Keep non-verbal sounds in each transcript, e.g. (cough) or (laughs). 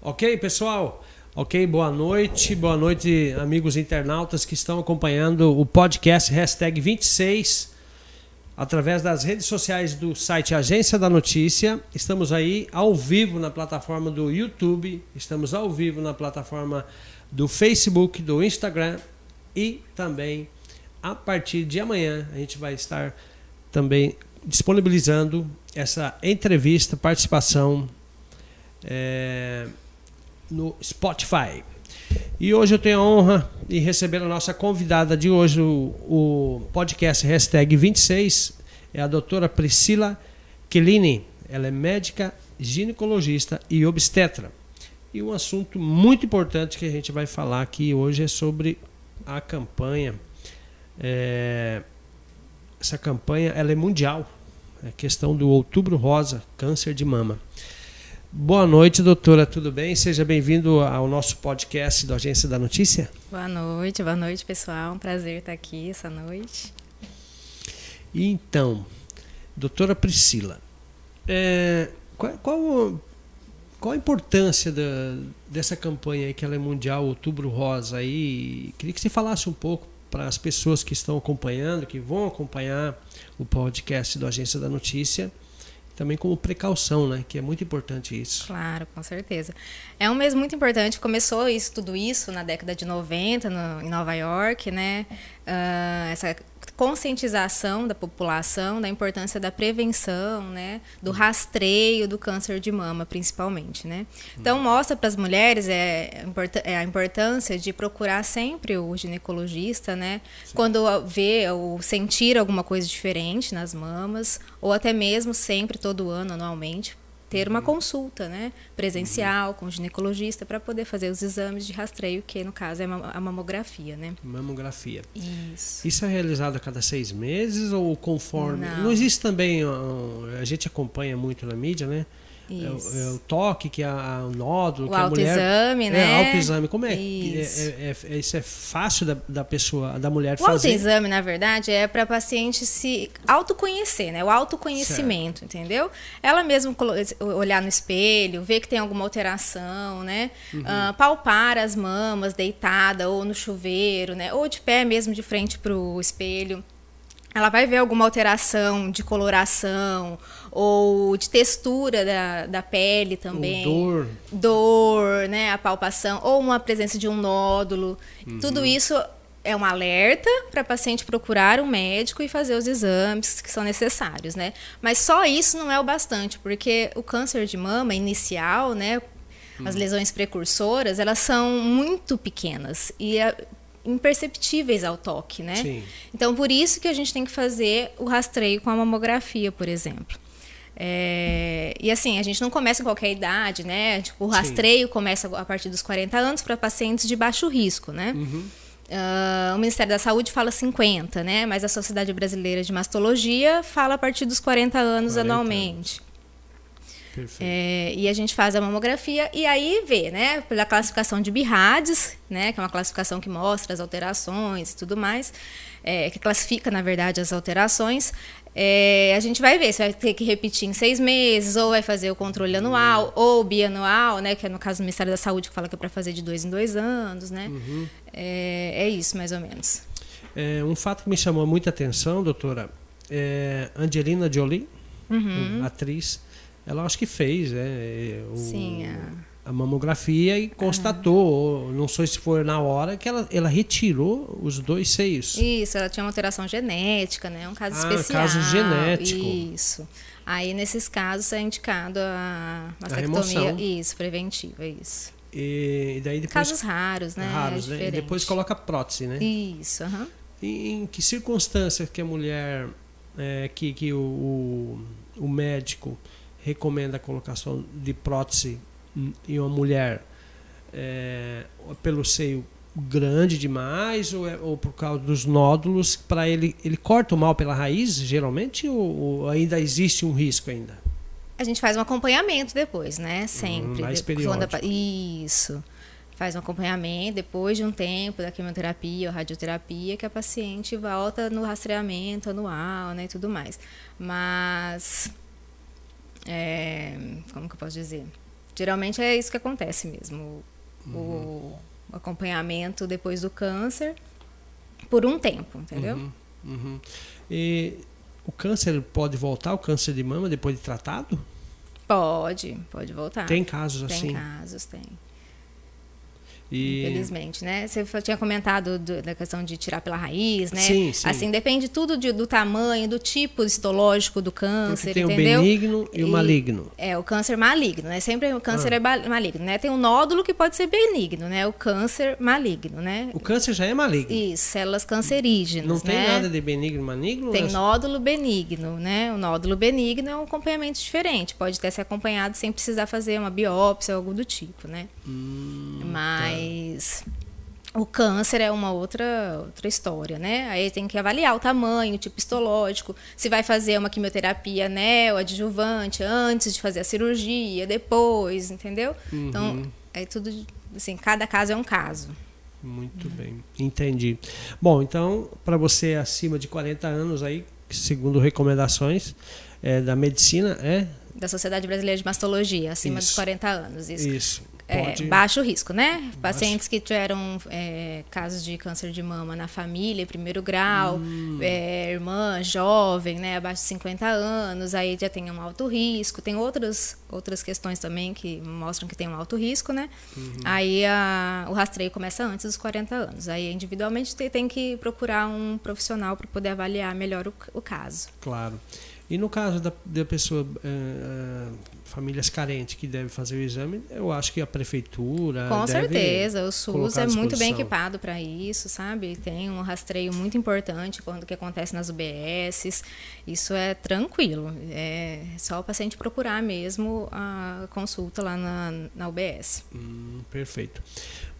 Ok, pessoal? Ok, boa noite. Boa noite, amigos internautas que estão acompanhando o podcast hashtag 26 através das redes sociais do site Agência da Notícia. Estamos aí ao vivo na plataforma do YouTube, estamos ao vivo na plataforma do Facebook, do Instagram e também a partir de amanhã a gente vai estar também disponibilizando essa entrevista, participação é, no Spotify. E hoje eu tenho a honra de receber a nossa convidada de hoje, o, o podcast hashtag 26, é a doutora Priscila Kellini. Ela é médica, ginecologista e obstetra. E um assunto muito importante que a gente vai falar aqui hoje é sobre a campanha. É, essa campanha ela é mundial. É questão do Outubro Rosa, câncer de mama. Boa noite, doutora, tudo bem? Seja bem-vindo ao nosso podcast do Agência da Notícia. Boa noite, boa noite, pessoal. Um prazer estar aqui essa noite. Então, doutora Priscila, é, qual, qual, qual, a importância da, dessa campanha aí, que ela é mundial, Outubro Rosa? Aí? Queria que você falasse um pouco para as pessoas que estão acompanhando, que vão acompanhar o podcast do Agência da Notícia também como precaução, né? Que é muito importante isso. Claro, com certeza. É um mês muito importante. Começou isso, tudo isso na década de 90 no, em Nova York, né? Uh, essa conscientização da população da importância da prevenção, né, do rastreio do câncer de mama, principalmente, né. Então mostra para as mulheres é, é, a importância de procurar sempre o ginecologista, né, Sim. quando vê ou sentir alguma coisa diferente nas mamas, ou até mesmo sempre todo ano, anualmente, ter uma uhum. consulta né, presencial com o ginecologista para poder fazer os exames de rastreio, que no caso é a mamografia. Né? Mamografia. Isso. Isso é realizado a cada seis meses ou conforme? Não, Não existe também, a gente acompanha muito na mídia, né? É, o, é, toque, que é a, o nódulo, o que a mulher. Autoexame, é, né? É, autoexame. Como é? Isso é, é, isso é fácil da, da pessoa, da mulher o fazer? O autoexame, na verdade, é para a paciente se autoconhecer, né? O autoconhecimento, certo. entendeu? Ela mesma olhar no espelho, ver que tem alguma alteração, né? Uhum. Uh, palpar as mamas deitada ou no chuveiro, né? Ou de pé mesmo, de frente para o espelho ela vai ver alguma alteração de coloração ou de textura da, da pele também. Ou dor. Dor, né? A palpação, ou uma presença de um nódulo. Uhum. Tudo isso é um alerta para a paciente procurar um médico e fazer os exames que são necessários, né? Mas só isso não é o bastante, porque o câncer de mama inicial, né? As uhum. lesões precursoras, elas são muito pequenas e imperceptíveis ao toque, né? Sim. Então, por isso que a gente tem que fazer o rastreio com a mamografia, por exemplo. É, e assim, a gente não começa em qualquer idade, né? Tipo, o rastreio Sim. começa a partir dos 40 anos para pacientes de baixo risco, né? Uhum. Uh, o Ministério da Saúde fala 50, né? Mas a Sociedade Brasileira de Mastologia fala a partir dos 40 anos 40 anualmente. É, e a gente faz a mamografia e aí vê, né, pela classificação de BIRADS, né, que é uma classificação que mostra as alterações e tudo mais, é, que classifica, na verdade, as alterações. É, a gente vai ver se vai ter que repetir em seis meses, ou vai fazer o controle anual, uhum. ou bianual, né, que é no caso do Ministério da Saúde, que fala que é para fazer de dois em dois anos, né? Uhum. É, é, isso, mais ou menos. É, um fato que me chamou muita atenção, doutora, é Angelina Jolie, uhum. atriz, ela acho que fez, né? O, Sim, é. a mamografia e constatou, uhum. não sei se foi na hora, que ela, ela retirou os dois seios. Isso, ela tinha uma alteração genética, né? Um caso ah, especial. caso genético. Isso. Aí, nesses casos, é indicado a mastectomia. A isso, preventiva, isso. E, daí depois, Casos raros, né? Raros, é né? E depois coloca prótese, né? Isso, uhum. E em que circunstâncias que a mulher, é, que, que o, o, o médico recomenda a colocação de prótese em uma mulher é, pelo seio grande demais ou, é, ou por causa dos nódulos para ele ele corta o mal pela raiz geralmente ou, ou, ainda existe um risco ainda? A gente faz um acompanhamento depois né? Sempre hum, mais periódico. isso. Faz um acompanhamento depois de um tempo da quimioterapia ou radioterapia que a paciente volta no rastreamento anual né e tudo mais. Mas é, como que eu posso dizer? Geralmente é isso que acontece mesmo. Uhum. O acompanhamento depois do câncer por um tempo, entendeu? Uhum. Uhum. E o câncer pode voltar, o câncer de mama, depois de tratado? Pode, pode voltar. Tem casos tem assim? Tem casos, tem. E... Infelizmente, né? Você tinha comentado do, da questão de tirar pela raiz, né? Sim, sim. Assim, depende tudo de, do tamanho, do tipo histológico do câncer, tem entendeu? o benigno e, e, o maligno. É, o câncer maligno, né? Sempre o câncer ah. é maligno, né? Tem um nódulo que pode ser benigno, né? O câncer maligno, né? O câncer já é maligno. Isso, células cancerígenas, Não tem né? nada de benigno e maligno? Tem mas... nódulo benigno, né? O nódulo benigno é um acompanhamento diferente, pode até ser acompanhado sem precisar fazer uma biópsia ou algo do tipo, né? Hum, Mas... Tá. O câncer é uma outra, outra história, né? Aí tem que avaliar o tamanho, o tipo histológico, se vai fazer uma quimioterapia neoadjuvante antes de fazer a cirurgia, depois, entendeu? Uhum. Então, é tudo assim, cada caso é um caso. Muito uhum. bem, entendi. Bom, então, para você acima de 40 anos aí, segundo recomendações é, da medicina, é da Sociedade Brasileira de Mastologia, acima isso. dos 40 anos. Isso. isso. É, baixo risco, né? Baixo. Pacientes que tiveram é, casos de câncer de mama na família, primeiro grau, hum. é, irmã jovem, né? Abaixo de 50 anos, aí já tem um alto risco. Tem outras, outras questões também que mostram que tem um alto risco, né? Uhum. Aí a, o rastreio começa antes dos 40 anos. Aí individualmente tem, tem que procurar um profissional para poder avaliar melhor o, o caso. Claro. E no caso da, da pessoa, uh, famílias carentes que devem fazer o exame, eu acho que a prefeitura. Com certeza, o SUS é muito bem equipado para isso, sabe? Tem um rastreio muito importante quando que acontece nas UBSs. Isso é tranquilo. É só o paciente procurar mesmo a consulta lá na, na UBS. Hum, perfeito.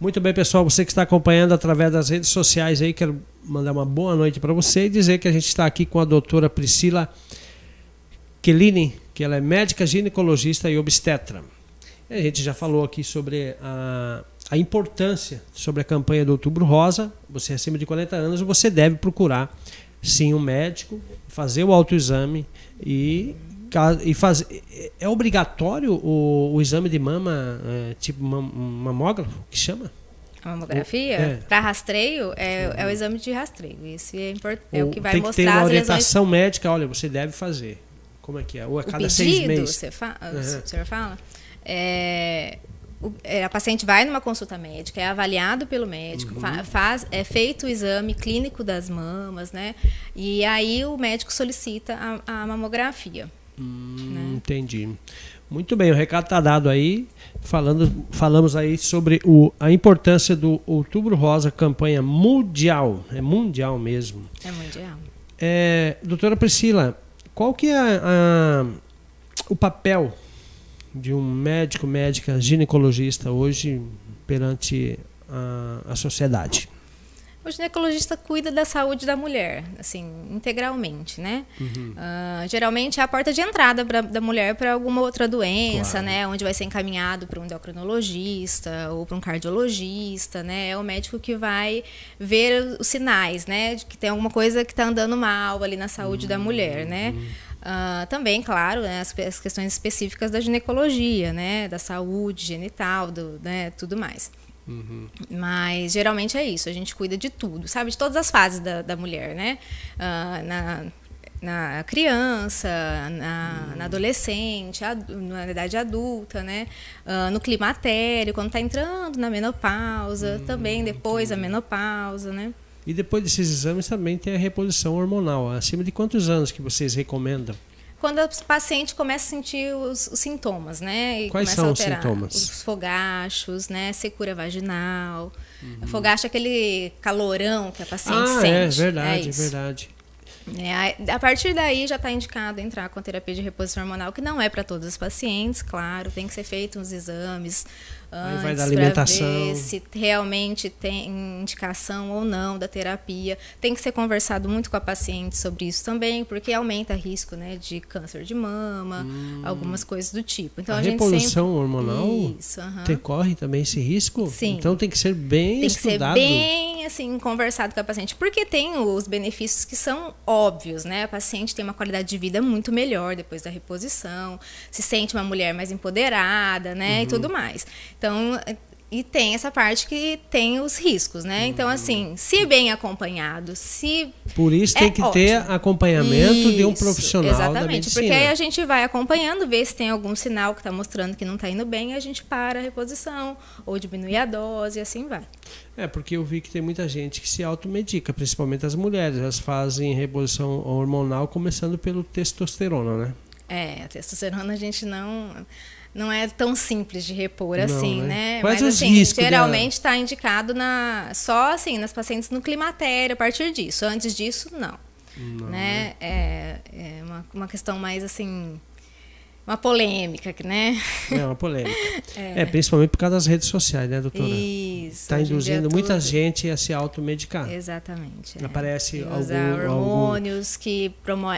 Muito bem, pessoal. Você que está acompanhando através das redes sociais aí, quero mandar uma boa noite para você e dizer que a gente está aqui com a doutora Priscila. Keline, que ela é médica ginecologista e obstetra. A gente já falou aqui sobre a, a importância sobre a campanha do Outubro Rosa. Você acima de 40 anos, você deve procurar sim um médico, fazer o autoexame e e faz, é obrigatório o, o exame de mama, é, tipo mamógrafo, que chama? A mamografia? É. Para rastreio, é, é, o exame de rastreio. Esse é, import, é o que vai tem mostrar que ter uma orientação lesões... médica, olha, você deve fazer. Como é que é? Ou a cada o pedido, seis meses? Você fa uhum. O senhor fala? É, o, é, a paciente vai numa consulta médica, é avaliado pelo médico, uhum. fa faz, é feito o exame clínico das mamas, né? E aí o médico solicita a, a mamografia. Hum, né? Entendi. Muito bem, o recado está dado aí. Falando, falamos aí sobre o, a importância do Outubro Rosa, campanha mundial. É mundial mesmo. É mundial. É, doutora Priscila, qual que é a, a, o papel de um médico, médica, ginecologista hoje perante a, a sociedade? O ginecologista cuida da saúde da mulher, assim, integralmente, né? Uhum. Uh, geralmente é a porta de entrada pra, da mulher para alguma outra doença, claro. né? Onde vai ser encaminhado para um endocrinologista ou para um cardiologista, né? É o médico que vai ver os sinais, né? De que tem alguma coisa que está andando mal ali na saúde uhum. da mulher, né? Uh, também, claro, né, as, as, questões específicas da ginecologia, né? Da saúde genital, do, né, tudo mais. Uhum. Mas geralmente é isso, a gente cuida de tudo, sabe? De todas as fases da, da mulher, né? Uh, na, na criança, na, uhum. na adolescente, ad, na idade adulta, né? Uh, no climatério, quando está entrando na menopausa, uhum. também depois da menopausa, né? E depois desses exames também tem a reposição hormonal. Acima de quantos anos que vocês recomendam? Quando o paciente começa a sentir os, os sintomas, né? E Quais são os sintomas? Os fogachos, né? Secura vaginal. Uhum. Fogacho é aquele calorão que a paciente ah, sente. É verdade, é, é verdade. É, a partir daí já está indicado entrar com terapia de reposição hormonal, que não é para todos os pacientes, claro, tem que ser feito uns exames antes vai da alimentação. ver se realmente tem indicação ou não da terapia. Tem que ser conversado muito com a paciente sobre isso também, porque aumenta risco né, de câncer de mama, hum. algumas coisas do tipo. Então, a, a reposição sempre... hormonal isso, decorre também esse risco? Sim. Então tem que ser bem tem estudado. Tem que ser bem assim conversado com a paciente, porque tem os benefícios que são óbvios, né? A paciente tem uma qualidade de vida muito melhor depois da reposição, se sente uma mulher mais empoderada, né? Uhum. E tudo mais. Então, e tem essa parte que tem os riscos, né? Então, uhum. assim, se bem acompanhado, se. Por isso tem é que ótimo. ter acompanhamento isso, de um profissional. Exatamente, porque aí a gente vai acompanhando, ver se tem algum sinal que está mostrando que não está indo bem, e a gente para a reposição, ou diminui a dose, e assim vai. É, porque eu vi que tem muita gente que se automedica, principalmente as mulheres. Elas fazem reposição hormonal começando pelo testosterona, né? É, a testosterona a gente não não é tão simples de repor não, assim, né? né? Quais Mas os assim, riscos geralmente está indicado na só assim nas pacientes no climatério a partir disso. Antes disso, não. não né? né? É, é uma, uma questão mais assim uma polêmica, né? É uma polêmica. (laughs) é. é. principalmente por causa das redes sociais, né, doutora? Isso. Está induzindo muita tudo... gente a se automedicar. Exatamente. É. Aparece algum, usar hormônios algum... que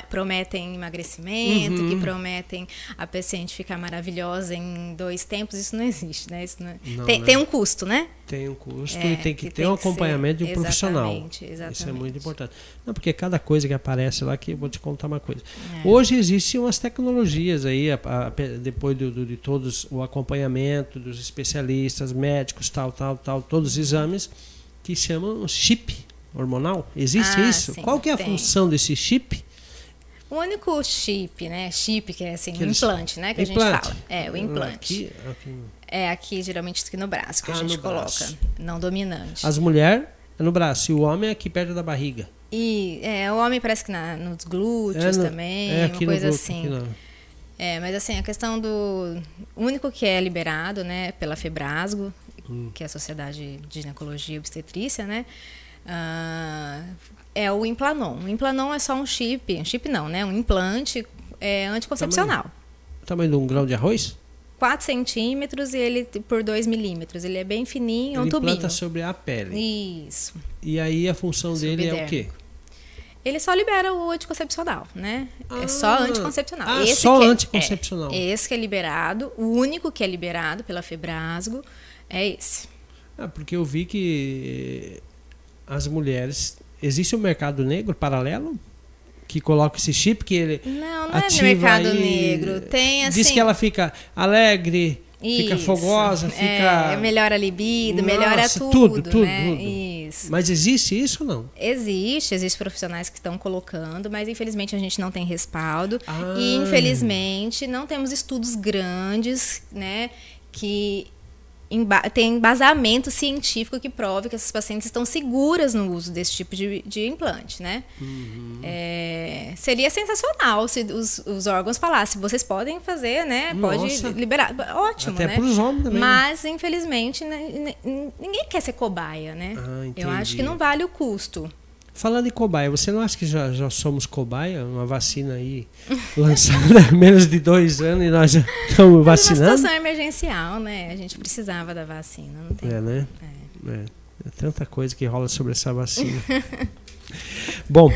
prometem emagrecimento, uhum. que prometem a paciente ficar maravilhosa em dois tempos. Isso não existe, né? Isso não... É não, tem, né? tem um custo, né? Tem um custo é, e tem que, que ter tem um acompanhamento ser, de um profissional. Exatamente. Isso é muito importante. Não, porque cada coisa que aparece lá, que eu vou te contar uma coisa. É. Hoje existem umas tecnologias aí, a, a, depois do, do, de todos o acompanhamento dos especialistas, médicos, tal, tal, tal, todos os exames, que chamam chip hormonal. Existe ah, isso? Sim, Qual que é a tem. função desse chip? O único chip, né? Chip, que é assim, que implante, né? Que implante. a gente fala. É, o implante. Aqui, aqui. É aqui, geralmente, aqui no braço, que ah, a gente coloca. Braço. Não dominante. As mulheres é no braço e o homem é aqui perto da barriga. E é, o homem parece que na, nos glúteos é no, também, é uma coisa glúteo, assim. É, mas assim, a questão do. O único que é liberado, né, pela Febrasgo, hum. que é a Sociedade de Ginecologia e Obstetrícia, né? Uh, é o Implanon. O Implanon é só um chip, um chip não, né? Um implante é, anticoncepcional. Tamanho, tamanho de um grão de arroz? 4 centímetros e ele por 2 milímetros. Ele é bem fininho, é um tubinho. Ele planta sobre a pele. Isso. E aí a função dele é o quê? Ele só libera o anticoncepcional, né? Ah, é só ah. anticoncepcional. Ah, esse só é, anticoncepcional. É, esse que é liberado, o único que é liberado pela Febrasgo é esse. Ah, porque eu vi que as mulheres existe um mercado negro paralelo? Que coloca esse chip que ele. Não, não é mercado aí, negro. Tem assim. Diz que ela fica alegre, isso. fica fogosa, é, fica. É, melhora a libido, Nossa, melhora tudo. Tudo, tudo, né? tudo. Isso. Mas existe isso ou não? Existe, existem profissionais que estão colocando, mas infelizmente a gente não tem respaldo. Ah. E infelizmente não temos estudos grandes, né? Que tem embasamento científico que prove que essas pacientes estão seguras no uso desse tipo de, de implante, né? Uhum. É, seria sensacional se os, os, órgãos falassem, vocês podem fazer, né? Pode liberar. Ótimo, Até né? para os homens também. Mas, infelizmente, né, ninguém quer ser cobaia, né? Ah, Eu acho que não vale o custo. Falando em cobaia, você não acha que já, já somos cobaia? Uma vacina aí (laughs) lançada há menos de dois anos e nós já estamos vacinando? É uma situação emergencial, né? A gente precisava da vacina, não tem. É, né? É. É. é tanta coisa que rola sobre essa vacina. (laughs) Bom,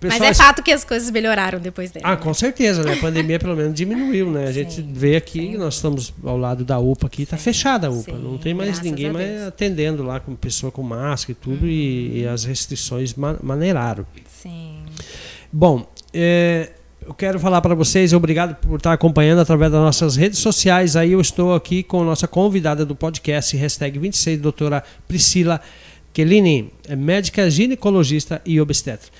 Pessoal, Mas é fato que as coisas melhoraram depois dela. Ah, com certeza, né? A pandemia pelo menos diminuiu, né? A gente sim, vê aqui, sim. nós estamos ao lado da UPA aqui, está fechada a UPA. Sim, não tem mais ninguém mais atendendo lá com pessoa com máscara e tudo, uhum. e, e, as restrições maneiraram. Sim. Bom, é, eu quero falar para vocês, obrigado por estar acompanhando através das nossas redes sociais. Aí eu estou aqui com a nossa convidada do podcast, hashtag 26, doutora Priscila Kellini, é médica ginecologista e obstetra.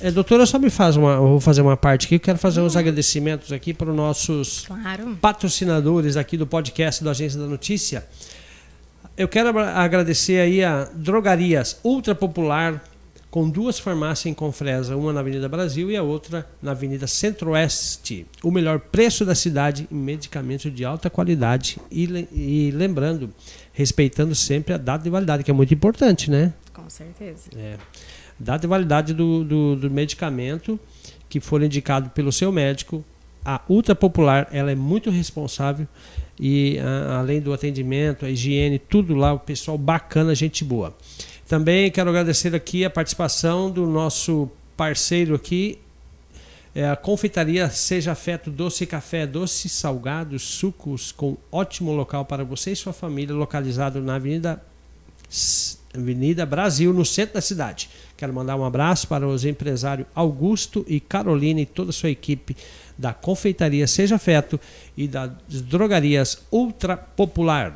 É, doutora, só me faz uma. Vou fazer uma parte aqui. Eu quero fazer uns uhum. agradecimentos aqui para os nossos claro. patrocinadores aqui do podcast do Agência da Notícia. Eu quero agradecer aí a Drogarias Ultra Popular, com duas farmácias em Confresa, uma na Avenida Brasil e a outra na Avenida Centro-Oeste. O melhor preço da cidade em medicamentos de alta qualidade. E, e lembrando, respeitando sempre a data de validade, que é muito importante, né? Com certeza. É data de validade do, do, do medicamento que for indicado pelo seu médico. A Ultra Popular ela é muito responsável e a, além do atendimento, a higiene, tudo lá, o pessoal bacana, gente boa. Também quero agradecer aqui a participação do nosso parceiro aqui, é a confeitaria Seja Afeto Doce Café, doces, salgados, sucos com ótimo local para você e sua família, localizado na Avenida Avenida Brasil, no centro da cidade. Quero mandar um abraço para os empresários Augusto e Carolina e toda a sua equipe da Confeitaria Seja Feto e das drogarias Ultra Popular.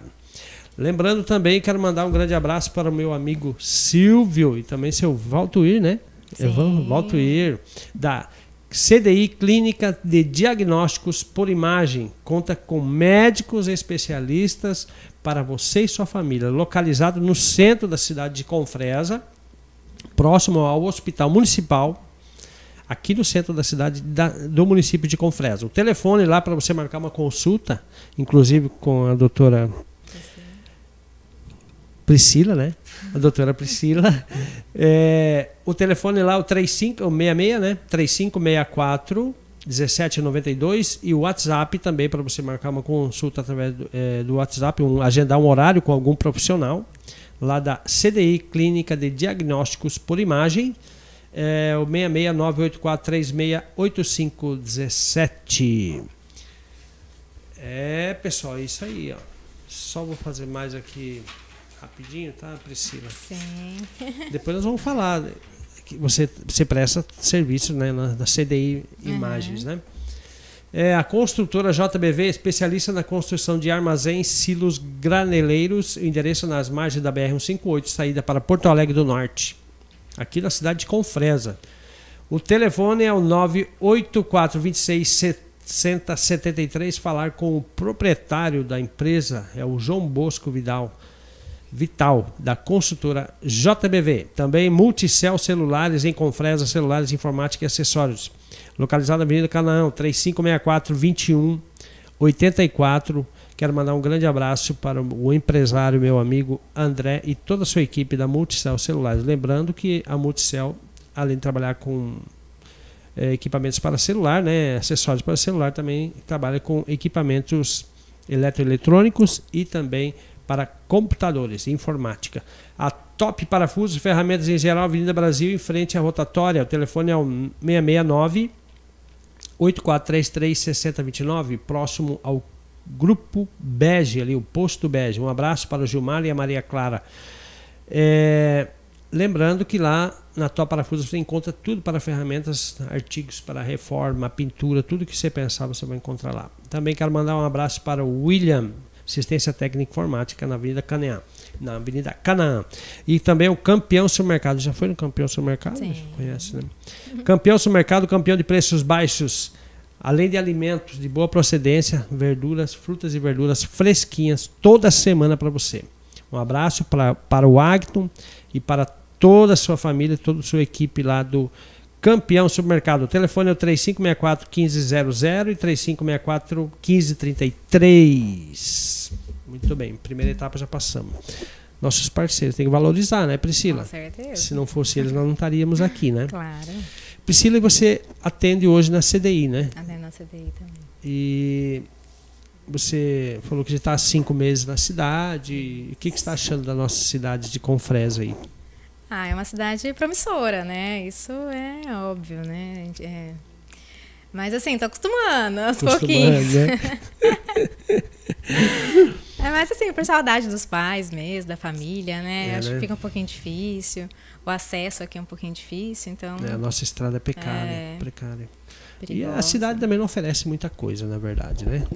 Lembrando também, quero mandar um grande abraço para o meu amigo Silvio e também seu Valtuir, né? Sim. Valtuir, da CDI Clínica de Diagnósticos por Imagem. Conta com médicos especialistas para você e sua família. Localizado no centro da cidade de Confresa, próximo ao Hospital Municipal, aqui no centro da cidade da, do município de Confresa. O telefone lá para você marcar uma consulta, inclusive com a doutora Priscila, né? A doutora Priscila. (laughs) É, o telefone lá, o 3566, né? 3564 1792 e o WhatsApp também para você marcar uma consulta através do, é, do WhatsApp, um, agendar um horário com algum profissional lá da CDI Clínica de Diagnósticos por Imagem. É, o 66984368517. É, pessoal, é isso aí, ó. Só vou fazer mais aqui rapidinho, tá, Priscila? Sim. (laughs) Depois nós vamos falar que você, você presta serviço né, na, na CDI Imagens, uhum. né? É, a construtora JBV, especialista na construção de armazéns, silos graneleiros, endereço nas margens da BR-158, saída para Porto Alegre do Norte, aqui na cidade de Confresa. O telefone é o 984266073, falar com o proprietário da empresa, é o João Bosco Vidal. Vital, da construtora JBV. Também Multicel Celulares em Confresa, celulares, informática e acessórios. Localizado na Avenida Canaã, 3564 2184. Quero mandar um grande abraço para o empresário, meu amigo André e toda a sua equipe da Multicel Celulares. Lembrando que a Multicel, além de trabalhar com é, equipamentos para celular, né, acessórios para celular, também trabalha com equipamentos eletroeletrônicos e também para computadores informática. A Top Parafusos, ferramentas em geral, Avenida Brasil, em frente à rotatória. O telefone é o 669 8433 6029, próximo ao Grupo Bege, ali, o Posto Bege. Um abraço para o Gilmar e a Maria Clara. É, lembrando que lá na Top Parafusos você encontra tudo para ferramentas, artigos para reforma, pintura, tudo que você pensar você vai encontrar lá. Também quero mandar um abraço para o William assistência técnica informática na Avenida Canaã. Na Avenida Canaã. E também o campeão supermercado. Já foi no campeão supermercado? Sim. Conhece, né? Campeão supermercado, campeão de preços baixos. Além de alimentos de boa procedência, verduras, frutas e verduras fresquinhas toda semana para você. Um abraço pra, para o Agton e para toda a sua família, toda a sua equipe lá do Campeão Supermercado. O telefone é o 3564 1500 e 3564 1533. Muito bem, primeira etapa já passamos. Nossos parceiros tem que valorizar, né, Priscila? Com certeza. Se não fosse eles, nós não estaríamos aqui, né? Claro. Priscila, você atende hoje na CDI, né? Atende na CDI também. E você falou que já está há cinco meses na cidade. O que, que você está achando da nossa cidade de Confresa aí? Ah, é uma cidade promissora, né? Isso é óbvio, né? É... Mas assim, tô acostumando aos pouquinhos. Né? (laughs) é, mas assim, por saudade dos pais mesmo, da família, né? É, Acho né? que fica um pouquinho difícil. O acesso aqui é um pouquinho difícil, então. É, a nossa estrada é precária. É... precária. Perigosa. E a cidade também não oferece muita coisa, na verdade, né?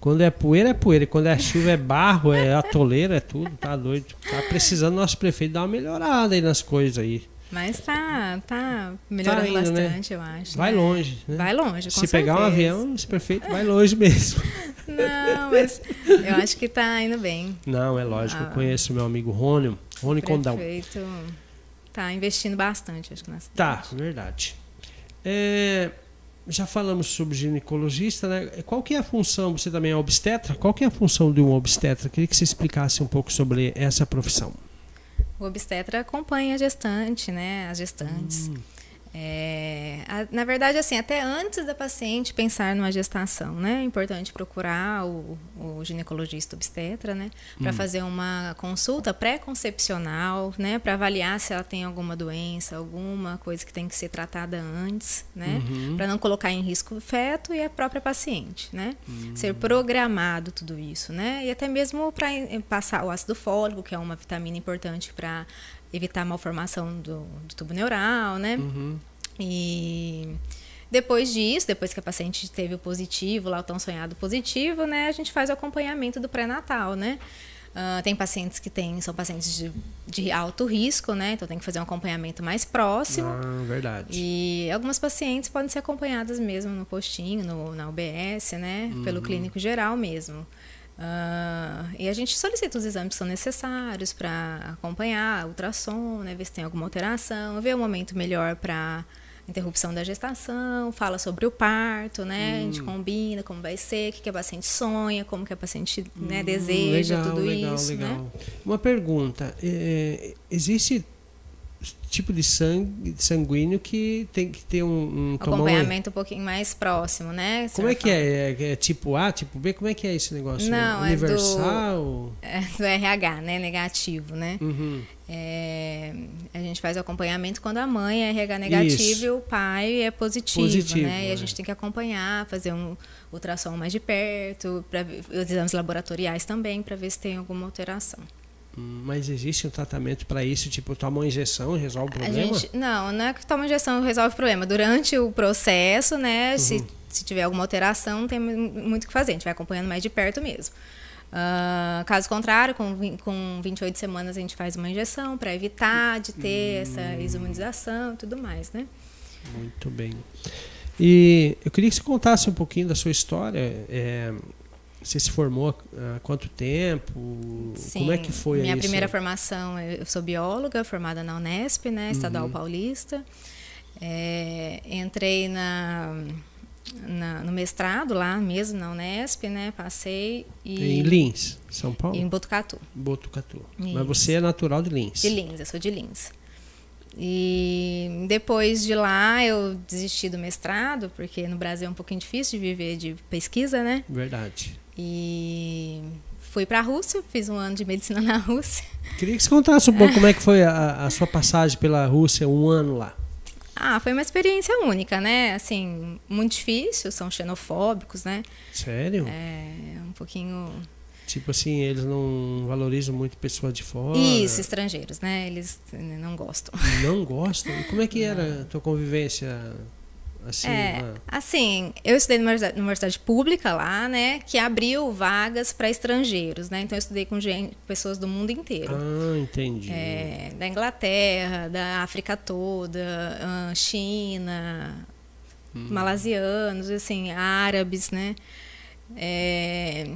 Quando é poeira, é poeira. Quando é chuva, é barro, é atoleira, é tudo. Tá doido. Tá precisando nosso prefeito dar uma melhorada aí nas coisas aí. Mas tá, tá melhorando tá indo, né? bastante, né? eu acho. Vai né? longe. Né? Vai longe, com Se certeza. pegar um avião, esse prefeito vai longe mesmo. (laughs) Não, mas eu acho que tá indo bem. Não, é lógico. Ah, eu conheço meu amigo Rônio, Rônio Condão. O prefeito tá investindo bastante, acho que na tá, cidade. Tá, verdade. É, já falamos sobre ginecologista, né? Qual que é a função, você também é obstetra? Qual que é a função de um obstetra? Queria que você explicasse um pouco sobre essa profissão. O obstetra acompanha a gestante, né? As gestantes. Hum. É, a, na verdade, assim, até antes da paciente pensar numa gestação, né? É importante procurar o, o ginecologista obstetra, né? Para hum. fazer uma consulta pré-concepcional, né? Para avaliar se ela tem alguma doença, alguma coisa que tem que ser tratada antes, né? Uhum. Para não colocar em risco o feto e a própria paciente, né? Uhum. Ser programado tudo isso, né? E até mesmo para passar o ácido fólico, que é uma vitamina importante para evitar a malformação do, do tubo neural, né? Uhum. E depois disso, depois que a paciente teve o positivo, lá o tão sonhado positivo, né? A gente faz o acompanhamento do pré-natal, né? Uh, tem pacientes que têm, são pacientes de, de, alto risco, né? Então tem que fazer um acompanhamento mais próximo. Ah, verdade. E algumas pacientes podem ser acompanhadas mesmo no postinho, no, na UBS, né? Uhum. Pelo clínico geral mesmo. Uh, e a gente solicita os exames que são necessários para acompanhar ultrassom, né, ver se tem alguma alteração, ver o um momento melhor para interrupção da gestação, fala sobre o parto, né? Hum. A gente hum. combina como vai ser, o que, que a paciente sonha, como que a paciente né, hum, deseja, legal, tudo legal, isso. Legal. Né? Uma pergunta: é, existe tipo de sangue sanguíneo que tem que ter um, um acompanhamento um... pouquinho mais próximo, né? Como é que é? é? é? tipo A, tipo B? Como é que é esse negócio? Não, Universal? É do, é do RH, né? Negativo, né? Uhum. É, a gente faz o acompanhamento quando a mãe é RH negativo Isso. e o pai é positivo, positivo né? E a é. gente tem que acompanhar, fazer um ultrassom mais de perto, para os exames laboratoriais também, para ver se tem alguma alteração. Mas existe um tratamento para isso? Tipo, toma uma injeção e resolve o problema? Gente, não, não é que toma injeção e resolve o problema. Durante o processo, né, uhum. se, se tiver alguma alteração, não tem muito o que fazer. A gente vai acompanhando mais de perto mesmo. Uh, caso contrário, com, com 28 semanas a gente faz uma injeção para evitar de ter hum. essa imunização e tudo mais, né? Muito bem. E eu queria que você contasse um pouquinho da sua história. É, você se formou há quanto tempo? Sim, Como é que foi Minha primeira formação, eu sou bióloga, formada na Unesp, né, Estadual uhum. Paulista. É, entrei na, na, no mestrado lá mesmo, na Unesp, né? Passei e... Em Lins, São Paulo? Em Botucatu. Botucatu. Isso. Mas você é natural de Lins? De Lins, eu sou de Lins. E depois de lá eu desisti do mestrado, porque no Brasil é um pouquinho difícil de viver de pesquisa, né? Verdade. E fui para a Rússia, fiz um ano de medicina (laughs) na Rússia. Queria que você contasse um pouco como é que foi a, a, sua passagem pela Rússia, um ano lá. Ah, foi uma experiência única, né? Assim, muito difícil, são xenofóbicos, né? Sério? É, um pouquinho Tipo assim, eles não valorizam muito pessoas de fora. Isso, estrangeiros, né? Eles não gostam. Não gostam? E como é que era a tua convivência Assim, é, assim, eu estudei numa universidade pública lá, né, que abriu vagas para estrangeiros, né? Então eu estudei com gente, pessoas do mundo inteiro. Ah, entendi. É, da Inglaterra, da África toda, China, hum. malasianos, assim, árabes, né? É,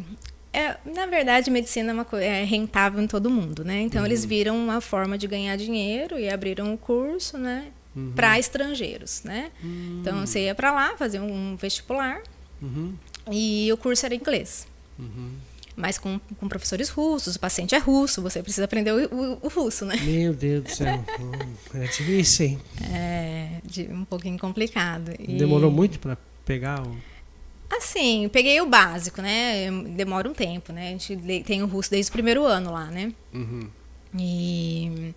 é, na verdade, medicina é, uma é rentável em todo mundo, né? Então uhum. eles viram uma forma de ganhar dinheiro e abriram um curso, né? Uhum. para estrangeiros, né? Uhum. Então você ia para lá fazer um vestibular uhum. e o curso era inglês. Uhum. Mas com, com professores russos, o paciente é russo, você precisa aprender o, o, o russo, né? Meu Deus do céu. é difícil, hein? É, de, um pouquinho complicado. E... Demorou muito para pegar o. Assim, peguei o básico, né? Demora um tempo, né? A gente tem o russo desde o primeiro ano lá, né? Uhum. E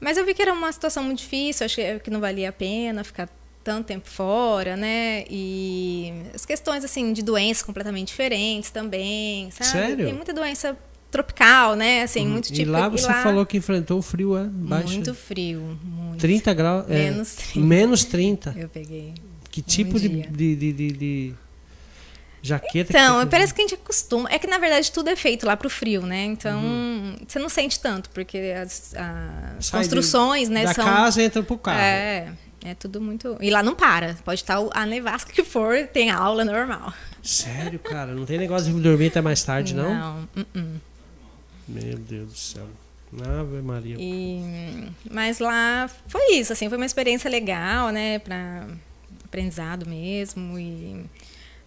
mas eu vi que era uma situação muito difícil, achei que não valia a pena ficar tanto tempo fora, né? E as questões assim de doenças completamente diferentes também, sabe? Sério? Tem muita doença tropical, né? Assim, hum. muito tipo. E lá você e lá... falou que enfrentou o frio, é? Baixo. Muito frio, muito. 30 graus. Menos 30. Menos 30. Eu peguei. Que tipo um de, de, de, de jaqueta. Então, que parece que a gente acostuma. É que na verdade tudo é feito lá pro frio, né? Então uhum. você não sente tanto, porque as, as construções, de, né? Da são, casa entra pro carro. É. É tudo muito. E lá não para. Pode estar a nevasca que for, tem aula normal. Sério, cara? Não tem negócio de dormir até mais tarde, não? Não. Uh -uh. Meu Deus do céu. Ave Maria. E, mas lá foi isso, assim, foi uma experiência legal, né? Pra aprendizado mesmo. E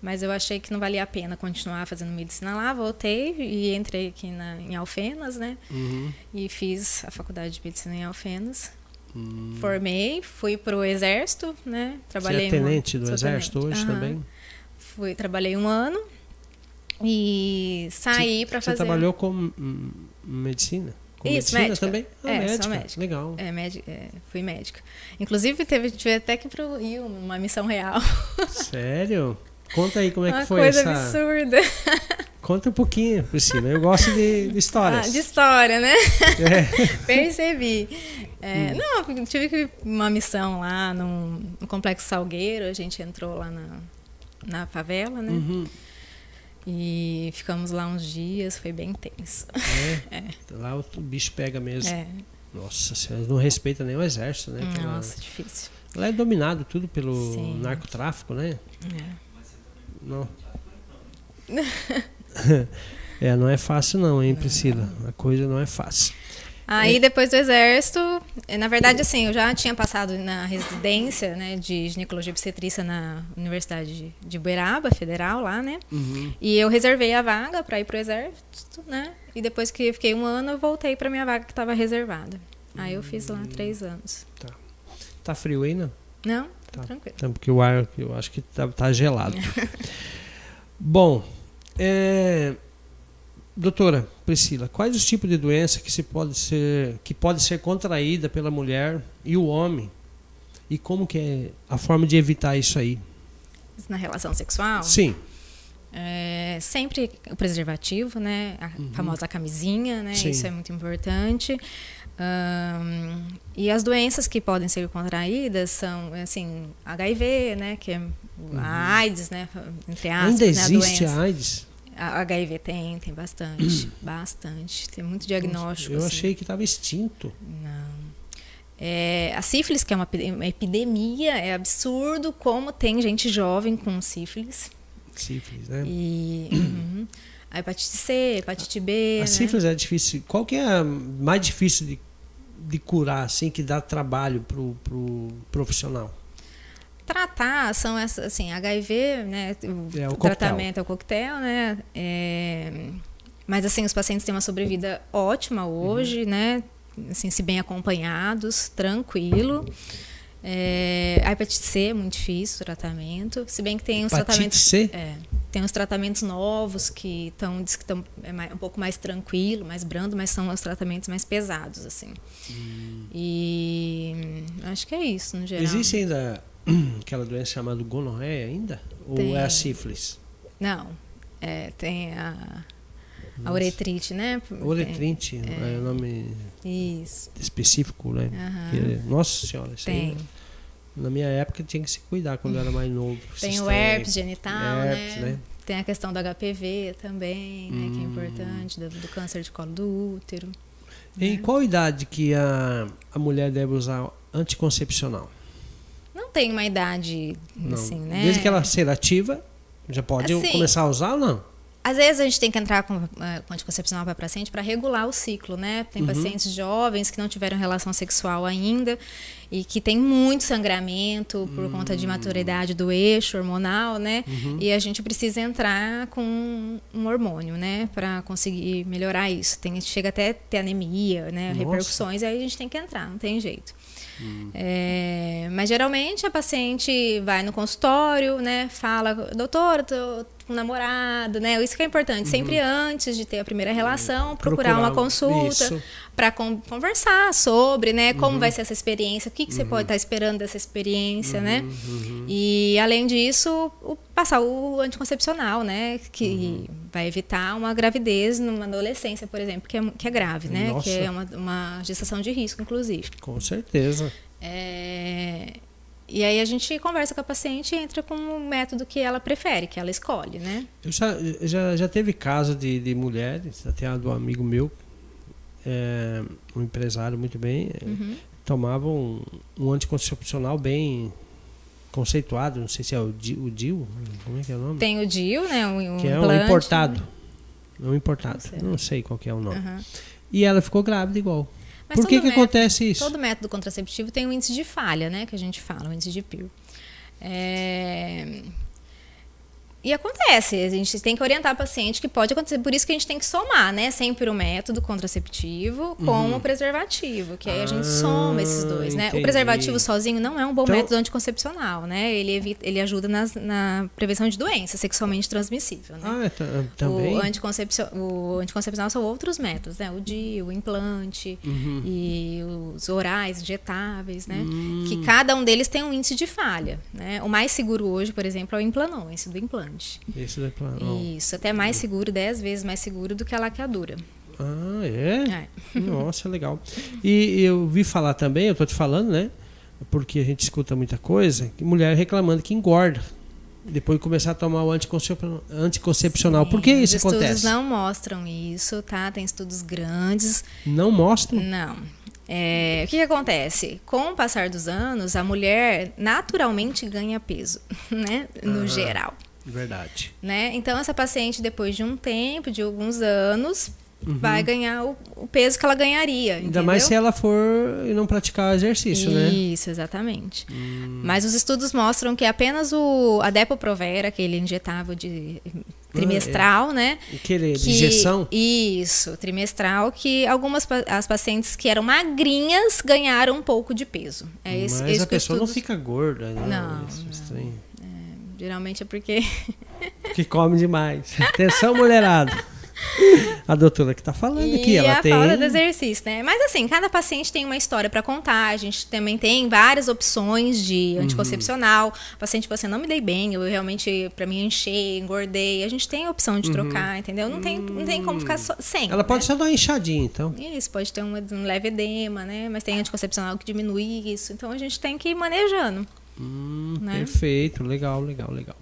mas eu achei que não valia a pena continuar fazendo medicina lá, voltei e entrei aqui na, em Alfenas, né? Uhum. E fiz a faculdade de medicina em Alfenas. Hum. Formei, fui para o exército, né? Trabalhei Você é tenente um... do exército tenente. hoje uhum. também? Fui, trabalhei um ano e saí para fazer. Você trabalhou com medicina? Com Isso, medicina médica. também? Ah, é, médica. médica. Legal. É, médica, é, fui médica. Inclusive, teve, tive até que ir para o Rio, uma missão real. (laughs) Sério? Conta aí como é uma que foi coisa essa... absurda. (laughs) Conta um pouquinho, Priscila. Eu gosto de, de histórias. Ah, de história, né? É. (laughs) Percebi. É, não, tive uma missão lá no, no, Complexo Salgueiro. A gente entrou lá na, na favela, né? Uhum. E ficamos lá uns dias, foi bem tenso. É? (laughs) é. Lá o bicho pega mesmo. É. Nossa senhora, não respeita nem o exército, né? Nossa, difícil. Lá é dominado tudo pelo Sim. narcotráfico, né? É. Não. (laughs) é, não é fácil não, hein, Priscila? A coisa não é fácil. Aí é. depois do exército, na verdade assim, eu já tinha passado na residência, né, de ginecologia obstetrícia na Universidade de Uberaba, Federal lá, né? Uhum. E eu reservei a vaga para ir pro exército, né? E depois que fiquei um ano, eu voltei para minha vaga que estava reservada. Aí eu fiz lá hum. três anos. Tá. Tá frio aí, não? Não, tá, tranquilo. Então, porque o ar, eu acho que tá, tá gelado. (laughs) Bom, é, doutora Priscila, quais os tipos de doença que se pode ser que pode ser contraída pela mulher e o homem e como que é a forma de evitar isso aí? Na relação sexual? Sim. É, sempre o preservativo, né? A uhum. famosa camisinha, né? Sim. Isso é muito importante. Um, e as doenças que podem ser contraídas são, assim, HIV, né? Que é uhum. a AIDS, né? Entre aspas, Ainda né, existe a, a AIDS? A HIV tem, tem bastante, (clears throat) bastante. Tem muito diagnóstico. eu assim. achei que estava extinto. Não. É, a sífilis, que é uma, uma, epidemia, é absurdo como tem gente jovem com sífilis. Sífilis, né? E, uhum. A hepatite C, hepatite B. A, a né? sífilis é difícil. Qual que é a mais difícil de, de curar, assim, que dá trabalho pro, pro profissional? tratar são essas, assim, HIV, né? O, é, o tratamento é o coquetel, né? É, mas assim, os pacientes têm uma sobrevida ótima hoje, uhum. né? Assim, se bem acompanhados, tranquilo. É, a hepatite C é muito difícil o tratamento, se bem que tem uns tratamentos. C? É, tem uns tratamentos novos que estão que estão é um pouco mais tranquilo, mais brando, mas são os tratamentos mais pesados assim. Hum. E acho que é isso no geral. Existe ainda (clears throat) aquela doença chamada gonorreia ainda? Tem. Ou é a sífilis? Não. É, tem a, a uretrite, né? Uretrite, é, é o nome isso. específico, né? Uhum. nossa senhora, isso tem. Aí, na minha época tinha que se cuidar quando eu era mais novo. Tem o herpes genital, herpes, né? né? Tem a questão do HPV também, né? Hum. Que é hum. importante, do, do, câncer de colo do útero. Em né? qual idade que a, a mulher deve usar anticoncepcional? Não tem uma idade, não. assim, né? Desde que ela seja ativa, já pode assim, começar a usar ou não? Às vezes a gente tem que entrar com, uh, com anticoncepcional para paciente para regular o ciclo, né? Tem uhum. pacientes jovens que não tiveram relação sexual ainda e que tem muito sangramento por uhum. conta de maturidade do eixo hormonal, né? Uhum. E a gente precisa entrar com um hormônio, né? Para conseguir melhorar isso. Tem, chega até ter anemia, né? Nossa. Repercussões, aí a gente tem que entrar, não tem jeito. É, mas geralmente a paciente vai no consultório, né? Fala, doutor, tô com um namorado, né? Isso que é importante. Uhum. Sempre antes de ter a primeira relação, procurar, procurar uma consulta para con conversar sobre, né? Como uhum. vai ser essa experiência, o que, que você pode estar uhum. tá esperando dessa experiência, né? Uhum. E além disso, o, passar o anticoncepcional, né? Que uhum. vai evitar uma gravidez numa adolescência, por exemplo, que é, que é grave, né? Nossa. Que é uma, uma gestação de risco, inclusive. Com certeza. É... E aí a gente conversa com a paciente e entra com o método que ela prefere, que ela escolhe, né? Eu já, já, já teve caso de, de mulheres, até do amigo meu, é, um empresário muito bem, é, uhum. tomava um, um, anticoncepcional bem conceituado, não sei se é o o como é que é o nome? Tem o DIU, né? Um, que é um importado. Um importado. Não sei, não sei qual é o nome. Uhum. E ela ficou grávida igual. Mas Por que, que método, acontece isso? Todo método contraceptivo tem um índice de falha, né? Que a gente fala, um índice de PIR. É... E acontece, a gente tem que orientar o paciente que pode acontecer, por isso que a gente tem que somar, né? Sempre o método contraceptivo com uhum. o preservativo, que aí a gente ah, soma esses dois, né? Entendi. O preservativo sozinho não é um bom então... método anticoncepcional, né? Ele, evita, ele ajuda nas, na prevenção de doença sexualmente transmissível, né? Ah, é, também? O, anticoncepcio, o anticoncepcional são outros métodos, né? O DIU, o implante uhum. e os orais, injetáveis, né? Uhum. Que cada um deles tem um índice de falha, né? O mais seguro hoje, por exemplo, é o implanon, esse do implante implante. Esse da Isso, até mais seguro, 10 vezes mais seguro do que a laqueadura. Ah, é? é. Nossa, legal. E eu vi falar também, eu tô te falando, né? Porque a gente escuta muita coisa, que mulher reclamando que engorda. Depois de começar a tomar o anticoncepcional. Sim, Por que isso acontece? Os estudos não mostram isso, tá? Tem estudos grandes. Não mostram? Não. É, o que, que, acontece? Com o passar dos anos, a mulher naturalmente ganha peso, (laughs) né? No geral. Verdade. Né? Então, essa paciente, depois de um tempo, de alguns anos, uhum. vai ganhar o, o, peso que ela ganharia. Ainda entendeu? mais se ela for e não praticar exercício, Isso, né? Isso, exatamente. Hum. Mas os estudos mostram que apenas o a Depo-Provera, aquele injetável de trimestral, ah, é. né? Aquele que, injeção? Isso, trimestral, que algumas as pacientes que eram magrinhas ganharam um pouco de peso. É esse, Mas esse a pessoa estudos... não fica gorda, né? Não. Isso, não. Geralmente é porque. (laughs) que come demais. Atenção, mulherada. A doutora que está falando e aqui, ela a tem. falta do exercício, né? Mas assim, cada paciente tem uma história para contar. A gente também tem várias opções de uhum. anticoncepcional. Uhum. O paciente você assim, não me dei bem, eu realmente para mim enchei, engordei. A gente tem a opção de uhum. trocar, entendeu? Não tem, não tem como ficar so, sem. Ela né? pode só dar uma inchadinha, então. Isso, pode ter um, um leve edema, né? Mas tem anticoncepcional que diminui isso. Então a gente tem que ir manejando. Hum, né? Perfeito, legal, legal, legal.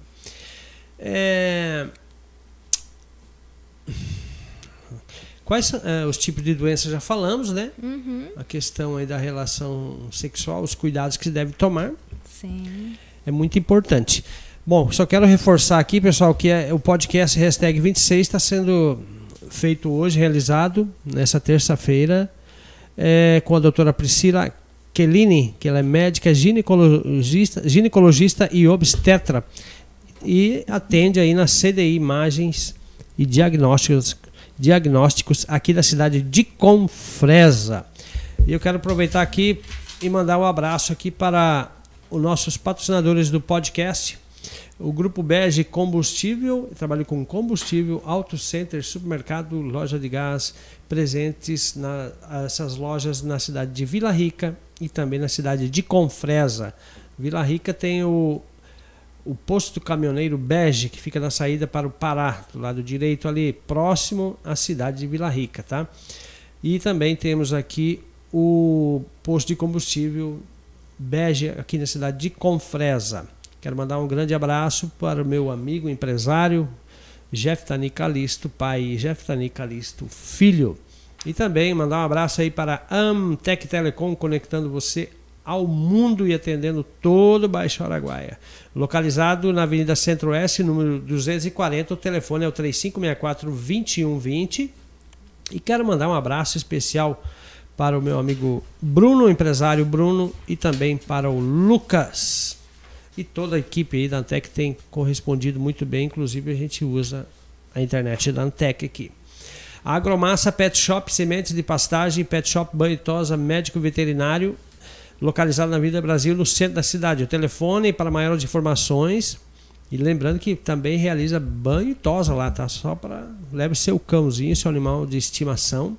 É... Quais é, os tipos de doenças já falamos, né? Uhum. A questão aí da relação sexual, os cuidados que se deve tomar. Sim. É muito importante. Bom, só quero reforçar aqui, pessoal, que é, o podcast Hashtag 26 está sendo feito hoje, realizado nessa terça-feira, é, com a doutora Priscila Kelini, que ela é médica ginecologista, ginecologista e obstetra e atende aí na CDI Imagens e Diagnósticos, diagnósticos aqui da cidade de Confresa. E eu quero aproveitar aqui e mandar um abraço aqui para os nossos patrocinadores do podcast. O Grupo Bege Combustível, trabalho com combustível, Auto Center, supermercado, loja de gás, presentes nessas lojas na cidade de Vila Rica, e também na cidade de Confresa. Vila Rica tem o, o posto caminhoneiro Bege, que fica na saída para o Pará, do lado direito ali, próximo à cidade de Vila Rica, tá? E também temos aqui o posto de combustível Bege, aqui na cidade de Confresa. Quero mandar um grande abraço para o meu amigo empresário Jeftani Calisto, pai Jeftani Calisto, filho. E também mandar um abraço aí para Amtec Telecom, conectando você ao mundo e atendendo todo o Baixo Araguaia. Localizado na Avenida Centro-Oeste, número 240, o telefone é o 3564-2120. E quero mandar um abraço especial para o meu amigo Bruno, empresário Bruno, e também para o Lucas. E toda a equipe aí da Antec tem correspondido muito bem, inclusive a gente usa a internet da Antec aqui. Agromassa Pet Shop, sementes de pastagem, Pet Shop Banho Tosa, médico veterinário, localizado na Vida Brasil, no centro da cidade. O telefone para maiores informações. E lembrando que também realiza banho e tosa lá, tá? Só para leve seu cãozinho, seu animal de estimação.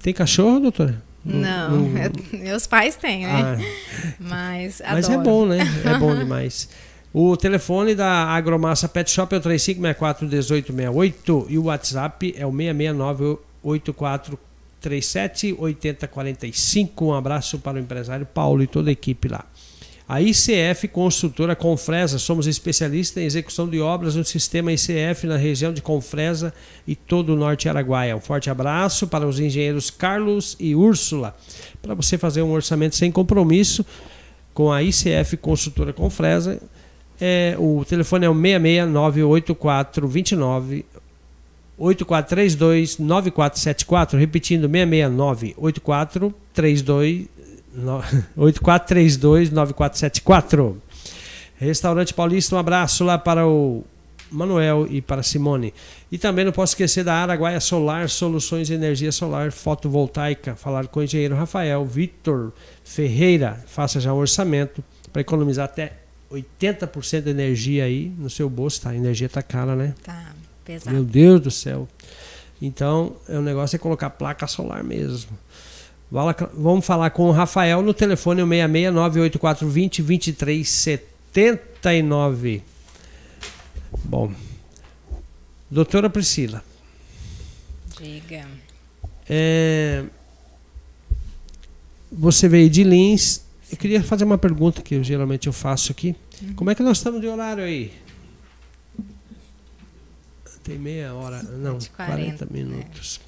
Tem cachorro, doutora? Não, no, no... (laughs) meus pais têm, né? Ah, Mas, Mas é bom, né? É bom (laughs) demais. O telefone da Agromassa Pet Shop é o 3564-1868 e o WhatsApp é o 669-8437-8045. Um abraço para o empresário Paulo e toda a equipe lá. A ICF Construtora Confresa, somos especialistas em execução de obras no sistema ICF na região de Confresa e todo o norte Araguaia. Um forte abraço para os engenheiros Carlos e Úrsula. Para você fazer um orçamento sem compromisso com a ICF Construtora Confresa, é, o telefone é o 6698429 8432 9474, repetindo 669 8432 8432 9474. Restaurante Paulista, um abraço lá para o Manuel e para Simone. E também não posso esquecer da Araguaia Solar, soluções de energia solar fotovoltaica. Falar com o engenheiro Rafael Vitor Ferreira. Faça já um orçamento para economizar até 80% de energia aí no seu bolso. Tá? A energia tá cara, né? Tá, pesado. Meu Deus do céu. Então, o negócio é colocar placa solar mesmo. Vamos falar com o Rafael no telefone 66 98420 2379. Bom, doutora Priscila. Diga. É, você veio de Lins. Eu queria fazer uma pergunta que eu, geralmente eu faço aqui. Uhum. Como é que nós estamos de horário aí? Tem meia hora, não, 40, 40 né? minutos.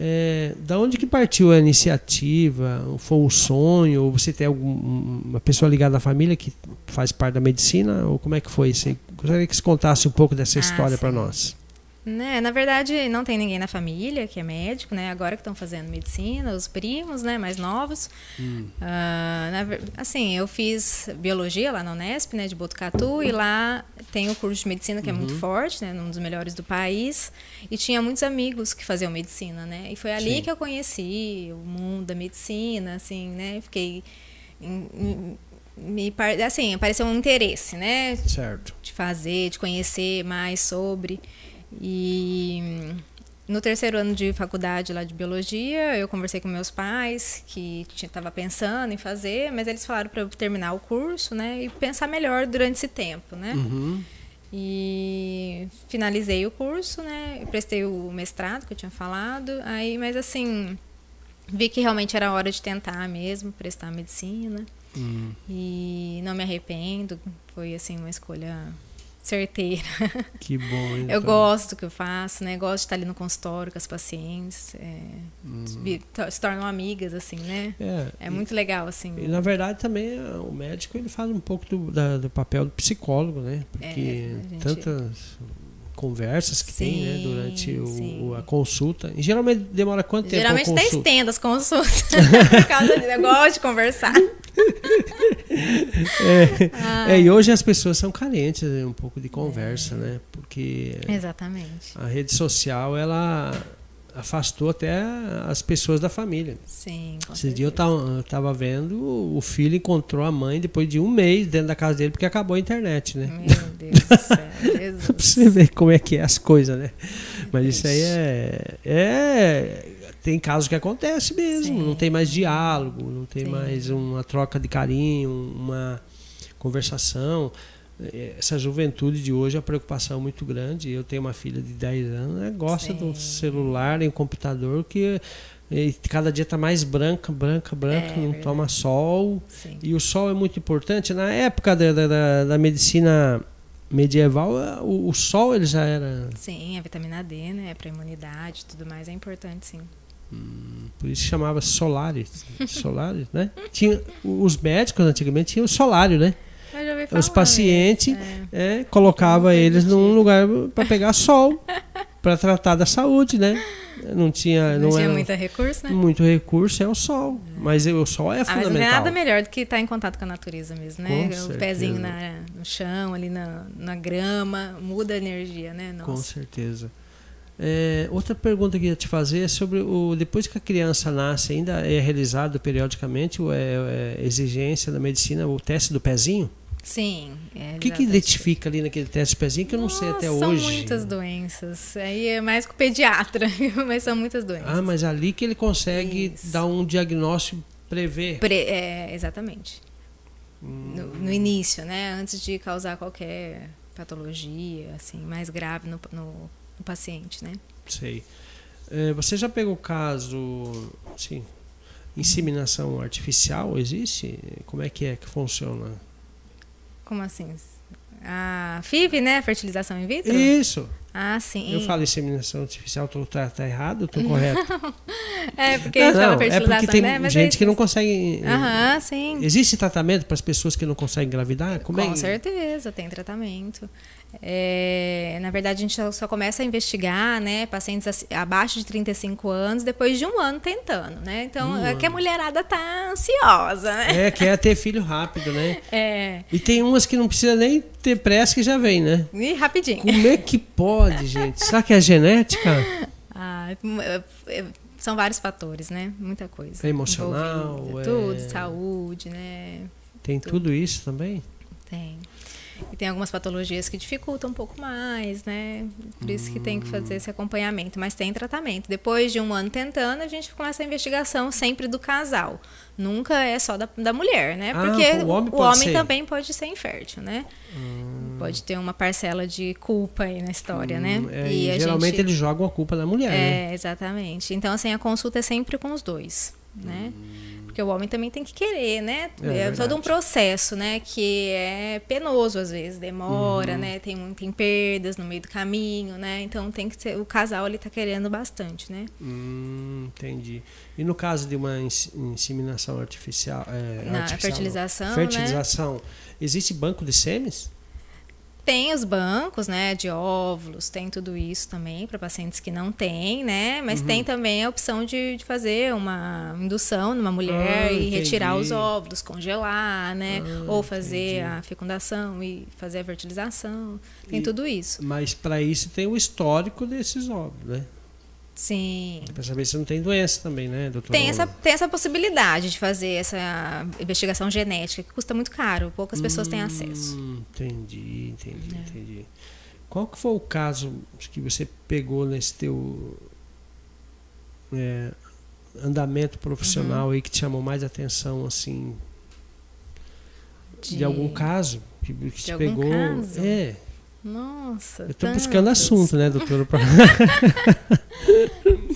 É, da onde que partiu a iniciativa? Foi um sonho? Ou você tem alguma pessoa ligada à família que faz parte da medicina? Ou como é que foi? Você gostaria que você contasse um pouco dessa ah, história para nós. Né, na verdade, não tem ninguém na família que é médico, né? Agora que estão fazendo medicina, os primos, né, mais novos. Hum. Uh, na, assim, eu fiz biologia lá na Unesp, né, de Botucatu, e lá tem o curso de medicina que é muito uhum. forte, né, um dos melhores do país. E tinha muitos amigos que faziam medicina, né? E foi ali Sim. que eu conheci o mundo da medicina, assim, né? Fiquei me assim apareceu um interesse né certo de fazer de conhecer mais sobre e no terceiro ano de faculdade lá de biologia, eu conversei com meus pais que estava pensando em fazer, mas eles falaram para eu terminar o curso, né, e pensar melhor durante esse tempo, né? Uhum. E finalizei o curso, né? Prestei o mestrado que eu tinha falado, aí, mas assim, vi que realmente era hora de tentar mesmo prestar medicina. Uhum. E não me arrependo, foi assim uma escolha certeira. (laughs) Que bom, então. Eu gosto do que eu faço, né? Gosto de estar ali no consultório com as pacientes. É, hum. Se tornam amigas, assim, né? É, é muito e, legal, assim. E, na verdade, também o médico ele faz um pouco do, da, do papel do psicólogo, né? Porque é, gente... tantas conversas que sim, tem né, durante o, a consulta. E geralmente demora quanto tempo? Geralmente até estendo as consultas. (laughs) Por causa disso, eu gosto de conversar. (laughs) é, ah. é, e hoje as pessoas são carentes né, um pouco de conversa, é. né? Porque Exatamente. a rede social ela afastou até as pessoas da família. Sim. Esse dia eu estava vendo, o filho encontrou a mãe depois de um mês dentro da casa dele porque acabou a internet, né? Meu Deus do céu. (laughs) pra você ver como é que é as coisas, né? Mas isso aí é, é tem casos que acontece mesmo, Sim. não tem mais diálogo, não tem Sim. mais uma troca de carinho, uma conversação. É, essa juventude de hoje, a preocupação é muito grande. Eu tenho uma filha de 10 anos, né, gosta Sim. do celular e computador que cada dia está mais branca, branca, branca, é, não verdade. toma sol. Sim. E o sol é muito importante. Na época da, da, da medicina medieval, o, o, sol ele já era. Sim, a vitamina D, né? Para imunidade e tudo mais é importante, sim. Hum, por isso chamava Solares. Solares, né? Tinha, os médicos antigamente tinham o solário, né? Os pacientes é. É, colocava eles num lugar para pegar sol, (laughs) para tratar da saúde, né? Não tinha, não, não tinha muito recurso, né? Muito recurso é o sol, mas o sol é ah, fundamental. Mas não é nada melhor do que estar em contato com a natureza mesmo, né? Com o certeza. pezinho na, no chão, ali na, na grama, muda a energia, né? Nossa. Com certeza. É, outra pergunta que eu ia te fazer é sobre o depois que a criança nasce, ainda é realizado periodicamente ou é, é exigência da medicina o teste do pezinho? Sim. É, o que, que identifica ali naquele teste do pezinho que eu não Nossa, sei até são hoje? São muitas doenças. Aí é mais com o pediatra, (laughs) mas são muitas doenças. Ah, mas ali que ele consegue Isso. dar um diagnóstico, prever. Pre é, exatamente. Hum. No, no, início, né? Antes de causar qualquer patologia assim mais grave no, no no paciente, né? Sei. É, você já pegou o caso, sim, inseminação artificial existe? Como é que é que funciona? Como assim? A FIV, né? Fertilização in vitro? Isso. Ah, sim. Eu falo inseminação artificial, tô, tá, tá errado, estou correto? (laughs) é, porque não, não, é porque tem né? gente é que não consegue... Aham, sim. Existe tratamento para as pessoas que não conseguem engravidar? Como é Com é? certeza, tem tratamento. É, na verdade, a gente só começa a investigar, né, pacientes abaixo de 35 anos depois de um ano tentando, né? Então, um é que a mulherada tá ansiosa, né? É, quer ter filho rápido, né? (laughs) É. E tem umas que não precisa nem ter pressa que já vem, né? E rapidinho. Como é que pode, gente? Será que é genética? (laughs) Ah, é, são vários fatores, né? Muita coisa. É emocional, é... tudo, saúde, né? Tem tudo. tudo isso também? Tem. E tem algumas patologias que dificultam um pouco mais, né? Por isso que tem que fazer esse acompanhamento. Mas tem tratamento. Depois de um ano tentando, a gente começa a investigação sempre do casal. Nunca é só da, da mulher, né? Ah, Porque o homem, o homem também pode ser infértil, né? Hum. Pode ter uma parcela de culpa aí na história, né? hum, né? É, e, geralmente gente... eles jogam a culpa da mulher, é, né? exatamente. Então, assim, a consulta é sempre com os dois, né? Hum. Porque o homem também tem que querer, né? É, é todo um processo, né? Que é penoso às vezes, demora, uhum. né? Tem, tem perdas no meio do caminho, né? Então tem que ser. O casal ele tá querendo bastante, né? Hum, entendi. E no caso de uma inseminação artificial. É, Na artificial, fertilização. Fertilização, né? existe banco de sêmenes? Tem os bancos, né, de óvulos, tem tudo isso também para pacientes que não têm, né? Mas uhum. tem também a opção de, de, fazer uma indução numa mulher ah, e retirar os óvulos, congelar, né? Ah, Ou fazer entendi. a fecundação e fazer a fertilização. Tem e, tudo isso. Mas para isso tem o histórico desses óvulos, né? Sim. Para saber se não tem doença também, né, doutor? Tem essa, tem essa possibilidade de fazer essa investigação genética, que custa muito caro, poucas pessoas hum, têm acesso. Entendi, entendi, é. entendi. Qual que foi o caso que você pegou nesse teu é, andamento profissional uhum. aí que te chamou mais atenção, assim, de, de algum caso que, que te pegou? Caso? É. Nossa. Eu estou buscando assunto, né, doutora? (laughs)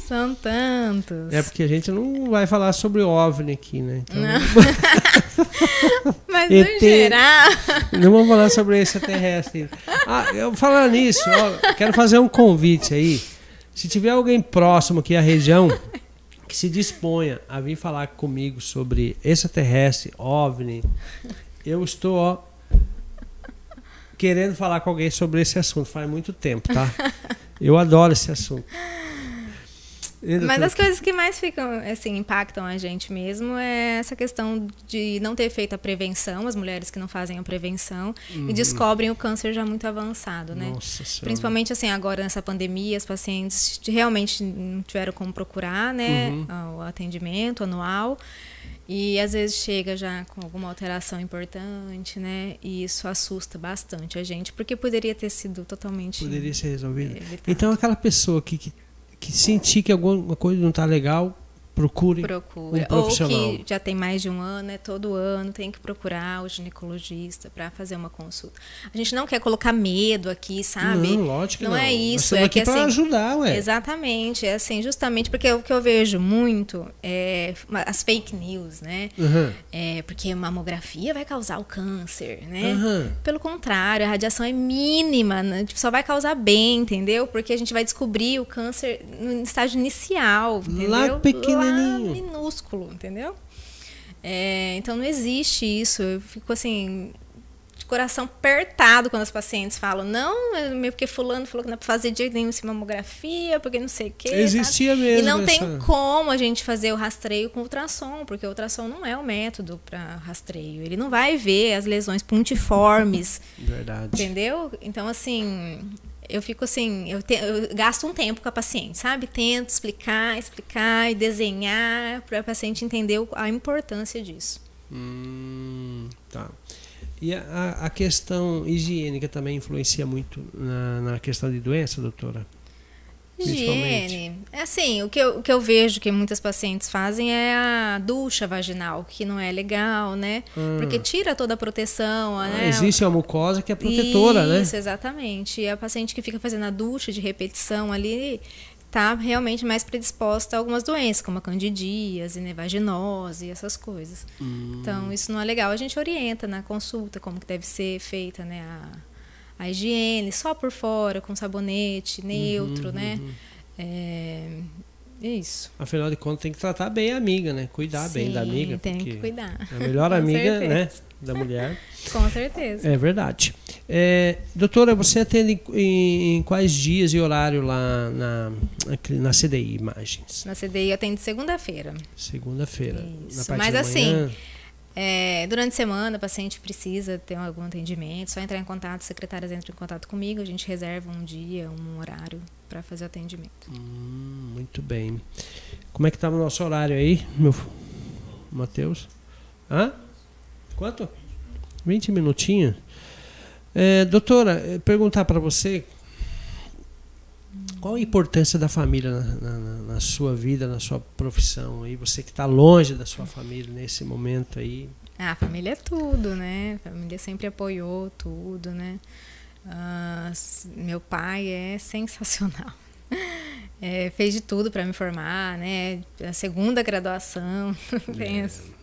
São tantos. É porque a gente não vai falar sobre OVNI aqui, né? Então... Não. (laughs) Mas ET... no geral. Não vamos falar sobre extraterrestre. Ah, eu falando nisso, ó, quero fazer um convite aí. Se tiver alguém próximo aqui à região que se disponha a vir falar comigo sobre extraterrestre, OVNI, eu estou ó, querendo falar com alguém sobre esse assunto faz muito tempo, tá? (laughs) Eu adoro esse assunto. Mas as coisas que mais ficam, assim, impactam a gente mesmo é essa questão de não ter feito a prevenção, as mulheres que não fazem a prevenção uhum. e descobrem o câncer já muito avançado, né? Nossa senhora. Principalmente assim, agora nessa pandemia, as pacientes realmente não tiveram como procurar, né, uhum. o atendimento anual. E às vezes chega já com alguma alteração importante, né? E isso assusta bastante a gente, porque poderia ter sido totalmente. Poderia ser resolvido. Evitado. Então, aquela pessoa que, que, que sentir que alguma coisa não está legal, procure Procura. um profissional. Ou que já tem mais de um ano, é todo ano, tem que procurar o ginecologista para fazer uma consulta. A gente não quer colocar medo aqui, sabe? Não, lógico não. não. é isso. é que assim, ajudar, ué. Exatamente. É assim, justamente porque o que eu vejo muito é as fake news, né? Uhum. É porque mamografia vai causar o câncer, né? Uhum. Pelo contrário, a radiação é mínima, né? Tipo, só vai causar bem, entendeu? Porque a gente vai descobrir o câncer no estágio inicial, entendeu? Lá pequenininho. Lá minúsculo, entendeu? É, então não existe isso. Eu fico assim, de coração apertado quando as pacientes falam, não, é meio porque fulano falou que não é pra fazer de nenhum mamografia, porque não sei o quê. Existia sabe? mesmo. E não essa... tem como a gente fazer o rastreio com ultrassom, porque o ultrassom não é o método para rastreio. Ele não vai ver as lesões pontiformes. Verdade. Entendeu? Então, assim, eu fico assim, eu, te, eu, gasto um tempo com a paciente, sabe? Tento explicar, explicar e desenhar para a paciente entender a importância disso. Hum, tá. E a, a questão higiênica também influencia muito na, na questão de doença, doutora? Higiene. É assim, o que, eu, o que eu vejo que muitas pacientes fazem é a ducha vaginal, que não é legal, né? Hum. Porque tira toda a proteção. Ah, né? Existe a mucosa que é protetora, Isso, né? Isso, exatamente. E a paciente que fica fazendo a ducha de repetição ali tá realmente mais predisposta a algumas doenças, como a candidíase, nevaginose, essas coisas. Hum. Então, isso não é legal. A gente orienta na consulta como que deve ser feita, né? A, a higiene, só por fora, com sabonete neutro, uhum, né? Uhum. É, é isso. Afinal de contas, tem que tratar bem a amiga, né? Cuidar Sim, bem da amiga. Tem que cuidar. É a melhor (laughs) amiga, né? Da mulher. (laughs) Com certeza. É verdade. É, doutora, você atende em, em, quais dias e horário lá na, na, CDI Imagens? Na CDI eu atendo segunda-feira. Segunda-feira. Mas assim, é, durante a semana, o paciente precisa ter algum atendimento, só entrar em contato, secretárias entram em contato comigo, a gente reserva um dia, um horário para fazer o atendimento. Hum, muito bem. Como é que está o nosso horário aí, meu Matheus? Hã? Quanto? 20 minutinhos? É, doutora, é, perguntar para você qual a importância da família na, na, na, sua vida, na sua profissão? Aí você que está longe da sua família nesse momento aí. Ah, a família é tudo, né? A família sempre apoiou tudo, né? Uh, meu pai é (laughs) sensacional. É, fez de tudo para me formar, né? A segunda graduação. (laughs) É,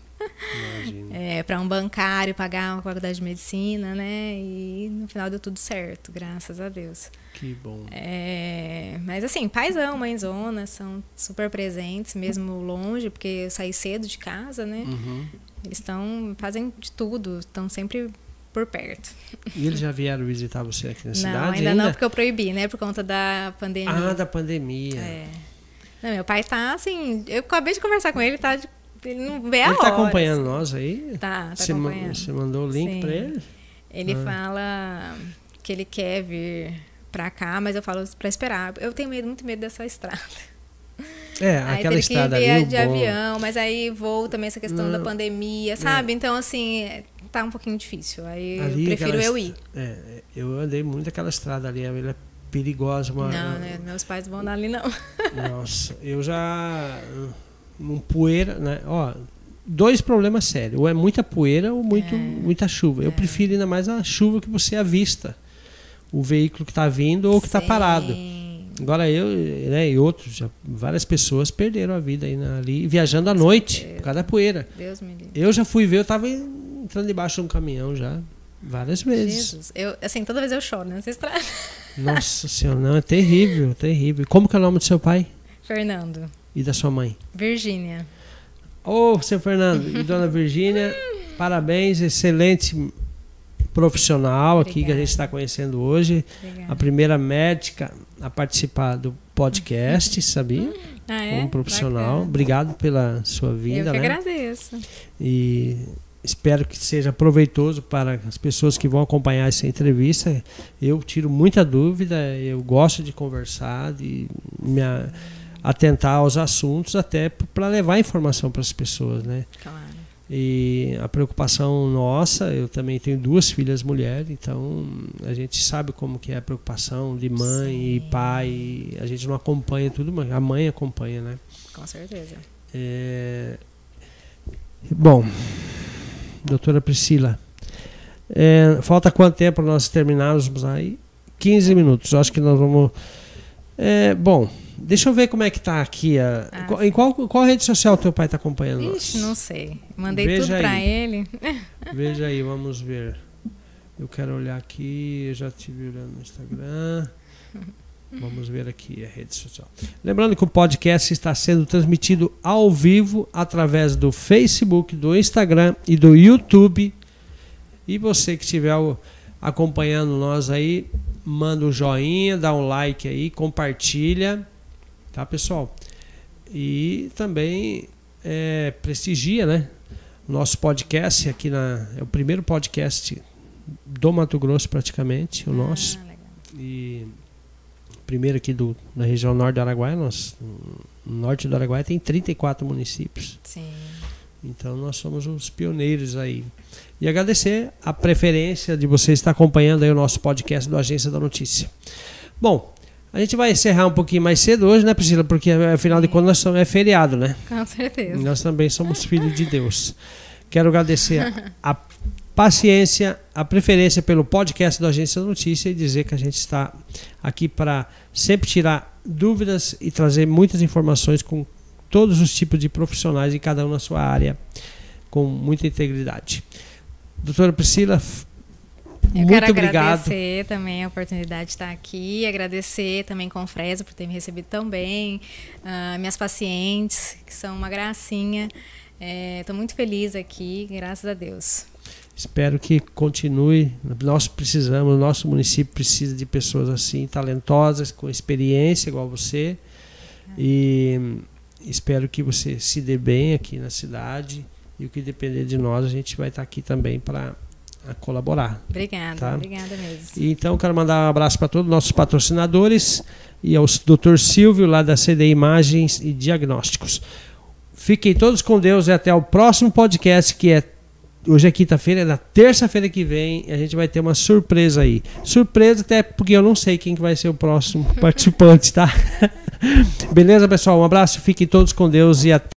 para um bancário pagar uma faculdade de medicina, né? E no final deu tudo certo, graças a Deus. Que bom. É, mas assim, paizão, mãezona, são super presentes, mesmo longe, porque eu saí cedo de casa, né? Uhum. Eles estão, fazem de tudo, estão sempre por perto. E eles já vieram visitar você aqui na não, cidade? Ainda, ainda não, porque eu proibi, né? Por conta da pandemia. Ah, da pandemia. É. Não, meu pai tá assim. Eu acabei de conversar com ele, tá de ele não vê a ele tá acompanhando assim. nós aí? Tá, tá você acompanhando. Você mandou o link para ele? Ele ah. fala que ele quer vir para cá, mas eu falo para esperar. Eu tenho medo, muito medo dessa estrada. É, aí aquela estrada que ali, de bom. avião, mas aí voo também essa questão não. da pandemia, é. sabe? É. Então assim, tá um pouquinho difícil. Aí ali, eu prefiro eu ir. É, eu andei muito aquela estrada ali, ela é perigosa, Não, né? Meus pais vão andar ali não. Nossa, eu já um poeira, né? Ó, dois problemas sérios. Ou é muita poeira ou muito, é. muita chuva. Eu é. prefiro ainda mais a chuva que você avista o veículo que está vindo ou que está parado. Agora eu né, e outros, já, várias pessoas perderam a vida aí na, ali viajando à noite por causa da poeira. Deus me livre. Eu já fui ver, eu estava entrando debaixo de um caminhão já várias vezes. Jesus. Eu, assim, toda vez eu choro nessa estrada. Nossa senhora, não, é terrível, terrível. Como que é o nome do seu pai? Fernando. E da sua mãe? Virgínia. Ô, oh, seu Fernando e dona Virgínia, (laughs) parabéns, excelente profissional Obrigada. aqui que a gente está conhecendo hoje. Obrigada. A primeira médica a participar do podcast, (laughs) sabia? Ah, é? Como profissional. Bacana. Obrigado pela sua vida. Eu que né? agradeço. E espero que seja proveitoso para as pessoas que vão acompanhar essa entrevista. Eu tiro muita dúvida, eu gosto de conversar, de minha atentar aos assuntos até para levar informação para as pessoas, né? Claro. E a preocupação nossa, eu também tenho duas filhas mulheres, então a gente sabe como que é a preocupação de mãe Sim. e pai. A gente não acompanha tudo, mas a mãe acompanha, né? Com certeza. É... Bom, doutora Priscila, é, falta quanto tempo para nós terminarmos aí? 15 minutos. Acho que nós vamos. É, bom, Deixa eu ver como é que tá aqui. A, ah, em qual, qual rede social teu pai está acompanhando? Ixi, não sei. Mandei Veja tudo para ele. Veja aí, (laughs) vamos ver. Eu quero olhar aqui, eu já estive olhando no Instagram. Vamos ver aqui a rede social. Lembrando que o podcast está sendo transmitido ao vivo através do Facebook, do Instagram e do YouTube. E você que estiver acompanhando nós aí, manda um joinha, dá um like aí, compartilha tá pessoal? E também é, prestigia, né? Nosso podcast aqui na é o primeiro podcast do Mato Grosso praticamente, o ah, nosso. Legal. E primeiro aqui do, da região norte do Araguaia, nós, no norte do Araguaia tem 34 municípios. Sim. Então nós somos os pioneiros aí. E agradecer a preferência de você estar acompanhando aí o nosso podcast do Agência da Notícia. Bom, a gente vai encerrar um pouquinho mais cedo hoje, né, Priscila? Porque afinal de contas nós somos, é feriado, né? Com certeza. Nós também somos filhos de Deus. Quero agradecer a paciência, a preferência pelo podcast da Agência Notícia e dizer que a gente está aqui para sempre tirar dúvidas e trazer muitas informações com todos os tipos de profissionais e cada um na sua área com muita integridade. Doutora Priscila, eu Muito quero obrigado. agradecer também a oportunidade de estar aqui, agradecer também com Fresa por ter me recebido tão bem, uh, minhas pacientes, que são uma gracinha. Estou é, muito feliz aqui, graças a Deus. Espero que continue. Nós precisamos, nosso município precisa de pessoas assim, talentosas, com experiência, igual você. E espero que você se dê bem aqui na cidade. E o que depender de nós, a gente vai estar aqui também para colaborar. Obrigada, tá? obrigada mesmo. E então, quero mandar um abraço para todos os nossos patrocinadores e ao Dr. Silvio, lá da CD Imagens e Diagnósticos. Fiquem todos com Deus e até o próximo podcast, que é Hoje é quinta-feira, é na terça-feira que vem a gente vai ter uma surpresa aí. Surpresa até porque eu não sei quem que vai ser o próximo (laughs) participante, tá? (laughs) Beleza, pessoal? Um abraço, fiquem todos com Deus e até